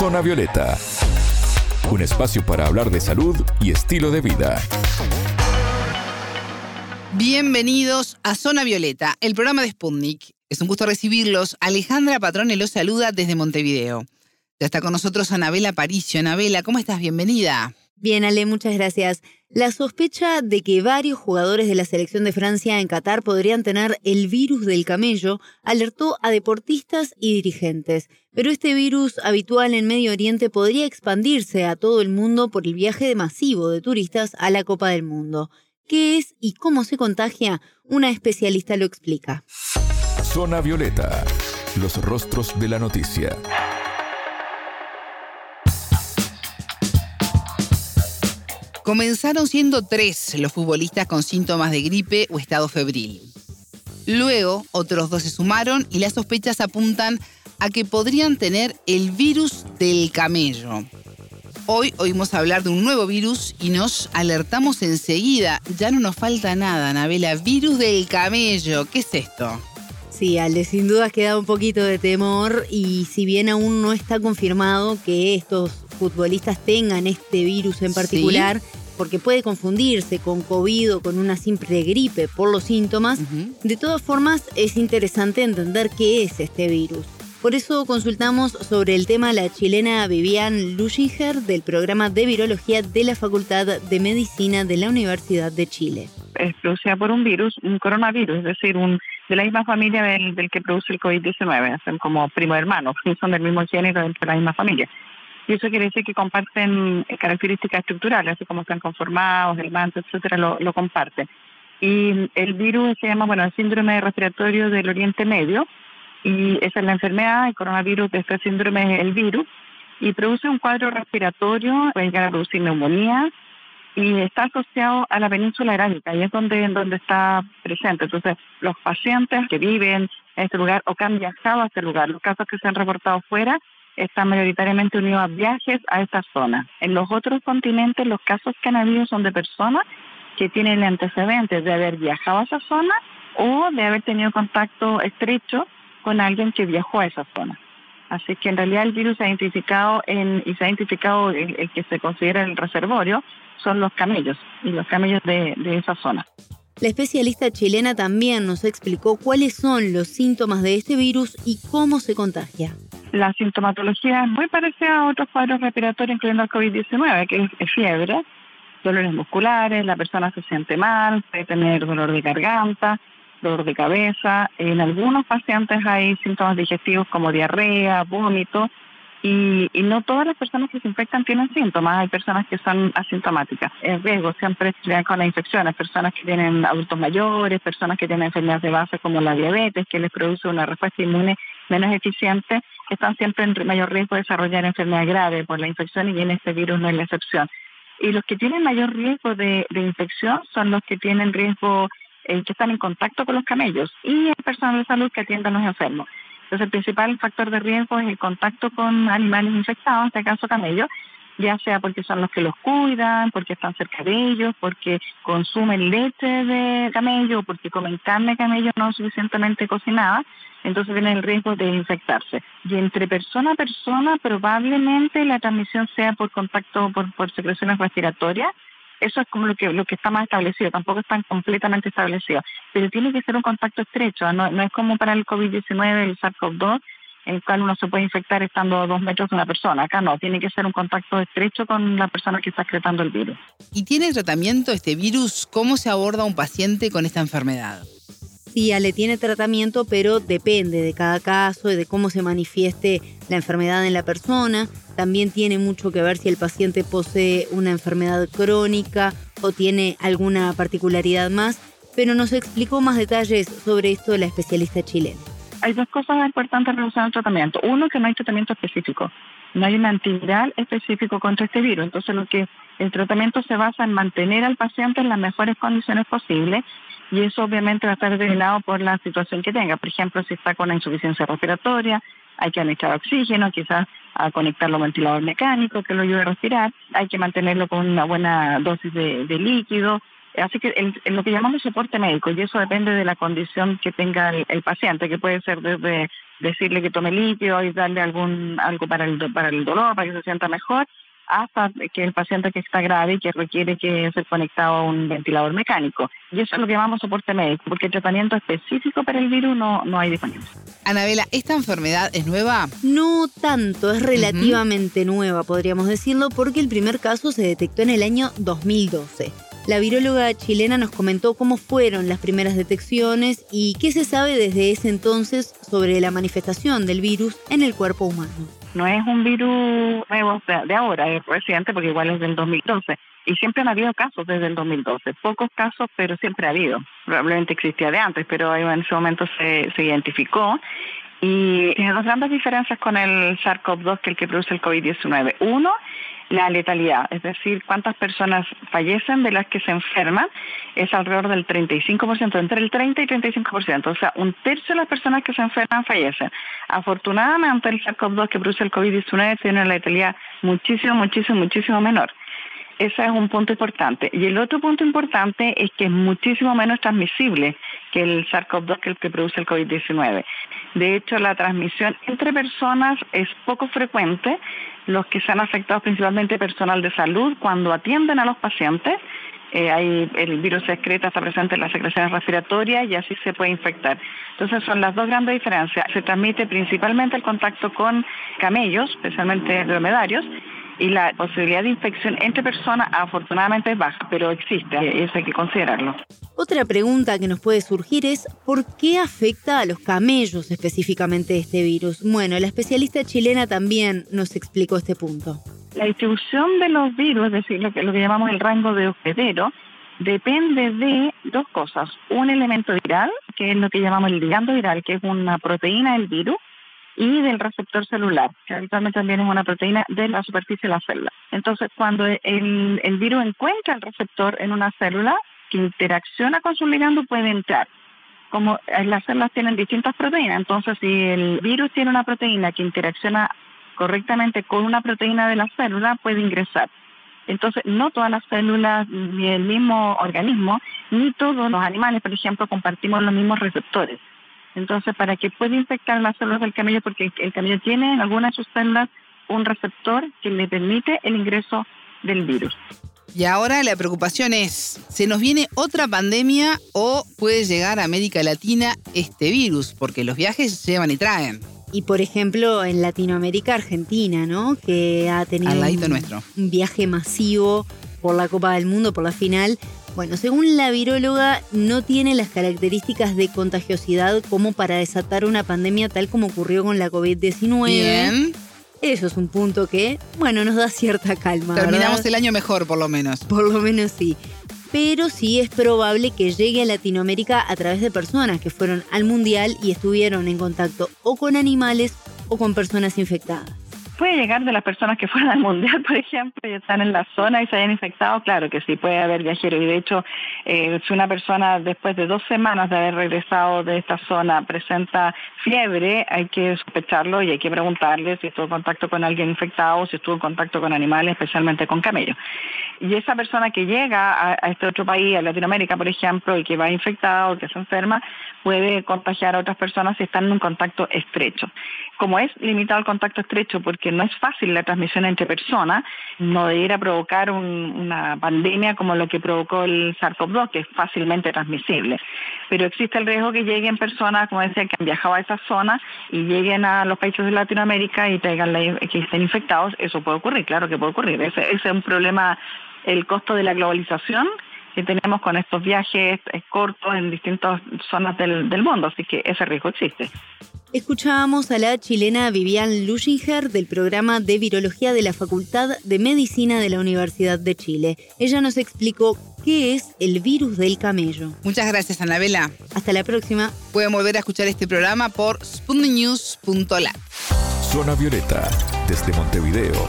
Zona Violeta, un espacio para hablar de salud y estilo de vida. Bienvenidos a Zona Violeta, el programa de Sputnik. Es un gusto recibirlos. Alejandra Patrone los saluda desde Montevideo. Ya está con nosotros Anabela Paricio. Anabela, ¿cómo estás? Bienvenida. Bien, Ale, muchas gracias. La sospecha de que varios jugadores de la selección de Francia en Qatar podrían tener el virus del camello alertó a deportistas y dirigentes. Pero este virus habitual en Medio Oriente podría expandirse a todo el mundo por el viaje masivo de turistas a la Copa del Mundo. ¿Qué es y cómo se contagia? Una especialista lo explica. Zona Violeta, los rostros de la noticia. Comenzaron siendo tres los futbolistas con síntomas de gripe o estado febril. Luego, otros dos se sumaron y las sospechas apuntan a que podrían tener el virus del camello. Hoy oímos hablar de un nuevo virus y nos alertamos enseguida. Ya no nos falta nada, Anabela. Virus del camello. ¿Qué es esto? Sí, Ale, sin duda queda un poquito de temor y si bien aún no está confirmado que estos futbolistas tengan este virus en particular, porque puede confundirse con COVID o con una simple gripe por los síntomas, de todas formas es interesante entender qué es este virus. Por eso consultamos sobre el tema a la chilena Vivian Luschinger del programa de virología de la Facultad de Medicina de la Universidad de Chile. Es producida por un virus, un coronavirus, es decir, un de la misma familia del, que produce el COVID-19, son como primos hermanos, son del mismo género dentro de la misma familia. Y eso quiere decir que comparten eh, características estructurales, así como están conformados, el manto, etcétera, lo, comparten. Y el virus se llama, bueno, el síndrome respiratorio del Oriente Medio, y esa es la enfermedad, el coronavirus de este síndrome es el virus, y produce un cuadro respiratorio, puede llegar a producir neumonía, y está asociado a la península arábica, y es donde, donde está presente. Entonces, los pacientes que viven en este lugar o que han viajado a este lugar, los casos que se han reportado fuera, están mayoritariamente unidos a viajes a esta zona. En los otros continentes, los casos que han habido son de personas que tienen antecedentes de haber viajado a esa zona o de haber tenido contacto estrecho con alguien que viajó a esa zona. Así que en realidad el virus se ha identificado en, y se ha identificado el, que se considera el reservorio son los camellos y los camellos de esa zona. La especialista chilena también nos explicó cuáles son los síntomas de este virus y cómo se contagia. La sintomatología es muy parecida a otros cuadros respiratorios, incluyendo el COVID-19, que es fiebre, dolores musculares, la persona se siente mal, puede tener dolor de garganta, dolor de cabeza. En algunos pacientes hay síntomas digestivos como diarrea, vómito, y, no todas las personas que se infectan tienen síntomas, hay personas que son asintomáticas. Es riesgo siempre con las infecciones, personas que tienen adultos mayores, personas que tienen enfermedades de base como la diabetes, que les produce una respuesta inmune menos eficiente, están siempre en mayor riesgo de desarrollar enfermedad grave por la infección y en este virus no es la excepción. Y los que tienen mayor riesgo de, infección son los que tienen riesgo, eh, que están en contacto con los camellos y el personal de salud que atiende a los enfermos. Entonces, el principal factor de riesgo es el contacto con animales infectados, en este caso camellos, ya sea porque son los que los cuidan, porque están cerca de ellos, porque consumen leche de camello, porque comen carne de camello no suficientemente cocinada, entonces tienen el riesgo de infectarse. Y entre persona a persona probablemente la transmisión sea por contacto, por, por secreciones respiratorias, eso es como lo que, lo que está más establecido, tampoco está completamente establecido, pero tiene que ser un contacto estrecho, no, no es como para el COVID-19, el SARS-CoV-2, en el cual uno se puede infectar estando a dos metros de una persona. Acá no, tiene que ser un contacto estrecho con la persona que está excretando el virus. ¿Y tiene tratamiento este virus? ¿Cómo se aborda un paciente con esta enfermedad? Sí, Ale tiene tratamiento, pero depende de cada caso y de cómo se manifieste la enfermedad en la persona. También tiene mucho que ver si el paciente posee una enfermedad crónica o tiene alguna particularidad más, pero nos explicó más detalles sobre esto la especialista chilena. Hay dos cosas importantes relacionadas al tratamiento. Uno, que no hay tratamiento específico. No hay un antiviral específico contra este virus. Entonces, lo que el tratamiento se basa en mantener al paciente en las mejores condiciones posibles y eso obviamente va a estar determinado por la situación que tenga. Por ejemplo, si está con insuficiencia respiratoria, hay que anexar oxígeno, quizás a conectarlo a un ventilador mecánico que lo ayude a respirar, hay que mantenerlo con una buena dosis de, líquido. Así que en lo que llamamos soporte médico, y eso depende de la condición que tenga el, paciente, que puede ser desde decirle que tome líquido y darle algún algo para el, para el dolor, para que se sienta mejor, hasta que el paciente que está grave y que requiere que ser conectado a un ventilador mecánico. Y eso es lo que llamamos soporte médico, porque tratamiento específico para el virus no, no hay disponible. Anabela, ¿esta enfermedad es nueva? No tanto, es relativamente nueva, podríamos decirlo, porque el primer caso se detectó en el año 2012. La viróloga chilena nos comentó cómo fueron las primeras detecciones y qué se sabe desde ese entonces sobre la manifestación del virus en el cuerpo humano. No es un virus nuevo de ahora, es reciente porque igual es del 2012. Y siempre han habido casos desde el 2012. Pocos casos, pero siempre ha habido. Probablemente existía de antes, pero en ese momento se, se identificó. Y tiene dos grandes diferencias con el SARS-CoV-2, que es el que produce el COVID-19. Uno la letalidad, es decir, cuántas personas fallecen de las que se enferman, es alrededor del 35%, entre el 30 y 35%, o sea, un tercio de las personas que se enferman fallecen. Afortunadamente, el SARS-CoV-2 que produce el COVID-19 tiene una letalidad muchísimo, muchísimo, muchísimo menor. Ese es un punto importante. Y el otro punto importante es que es muchísimo menos transmisible que el SARS-CoV-2, que el que produce el COVID-19. De hecho, la transmisión entre personas es poco frecuente. Los que se han afectado principalmente personal de salud cuando atienden a los pacientes. Eh, el virus se excreta, está presente en las secreciones respiratorias y así se puede infectar. Entonces son las dos grandes diferencias. Se transmite principalmente el contacto con camellos, especialmente dromedarios, y la posibilidad de infección entre personas afortunadamente es baja, pero existe, eso hay que considerarlo. Otra pregunta que nos puede surgir es ¿por qué afecta a los camellos específicamente este virus? Bueno, la especialista chilena también nos explicó este punto. La distribución de los virus, es decir, lo que, lo que llamamos el rango de hospedero, depende de dos cosas. Un elemento viral, que es lo que llamamos el ligando viral, que es una proteína del virus, y del receptor celular, que habitualmente también es una proteína de la superficie de la célula. Entonces, cuando el, el virus encuentra el receptor en una célula que interacciona con su ligando, puede entrar. Como las células tienen distintas proteínas, entonces si el virus tiene una proteína que interacciona correctamente con una proteína de la célula, puede ingresar. Entonces, no todas las células ni el mismo organismo, ni todos los animales, por ejemplo, compartimos los mismos receptores. Entonces, para que pueda infectar las células del camello, porque el camello tiene en algunas de sus células un receptor que le permite el ingreso del virus. Y ahora la preocupación es, ¿se nos viene otra pandemia o puede llegar a América Latina este virus? Porque los viajes llevan y traen. Y por ejemplo, en Latinoamérica, Argentina, ¿no? Que ha tenido nuestro. un viaje masivo por la Copa del Mundo, por la final, bueno, según la viróloga, no tiene las características de contagiosidad como para desatar una pandemia tal como ocurrió con la COVID-19. Bien. Eso es un punto que, bueno, nos da cierta calma. Terminamos el año mejor, por lo menos. Por lo menos sí. Pero sí es probable que llegue a Latinoamérica a través de personas que fueron al Mundial y estuvieron en contacto o con animales o con personas infectadas puede llegar de las personas que fueron al mundial, por ejemplo, y están en la zona y se hayan infectado, claro que sí, puede haber viajeros. Y de hecho, eh, si una persona después de dos semanas de haber regresado de esta zona presenta fiebre, hay que sospecharlo y hay que preguntarle si estuvo en contacto con alguien infectado o si estuvo en contacto con animales, especialmente con camellos. Y esa persona que llega a, a este otro país, a Latinoamérica, por ejemplo, y que va infectado o que se enferma, puede contagiar a otras personas si están en un contacto estrecho. Como es limitado el contacto estrecho porque no es fácil la transmisión entre personas, no debiera provocar una pandemia como lo que provocó el SARS-CoV-2, que es fácilmente transmisible. Pero existe el riesgo que lleguen personas, como decía, que han viajado a esa zona y lleguen a los países de Latinoamérica y tengan que estén infectados. Eso puede ocurrir, claro que puede ocurrir. ese es un problema, el costo de la globalización que tenemos con estos viajes cortos en distintas zonas del, del mundo, así que ese riesgo existe. Escuchábamos a la chilena Vivian Luschinger del programa de virología de la Facultad de Medicina de la Universidad de Chile. Ella nos explicó qué es el virus del camello. Muchas gracias, Anabela. Hasta la próxima. Pueden volver a escuchar este programa por spunnews.lat. Zona Violeta, desde Montevideo,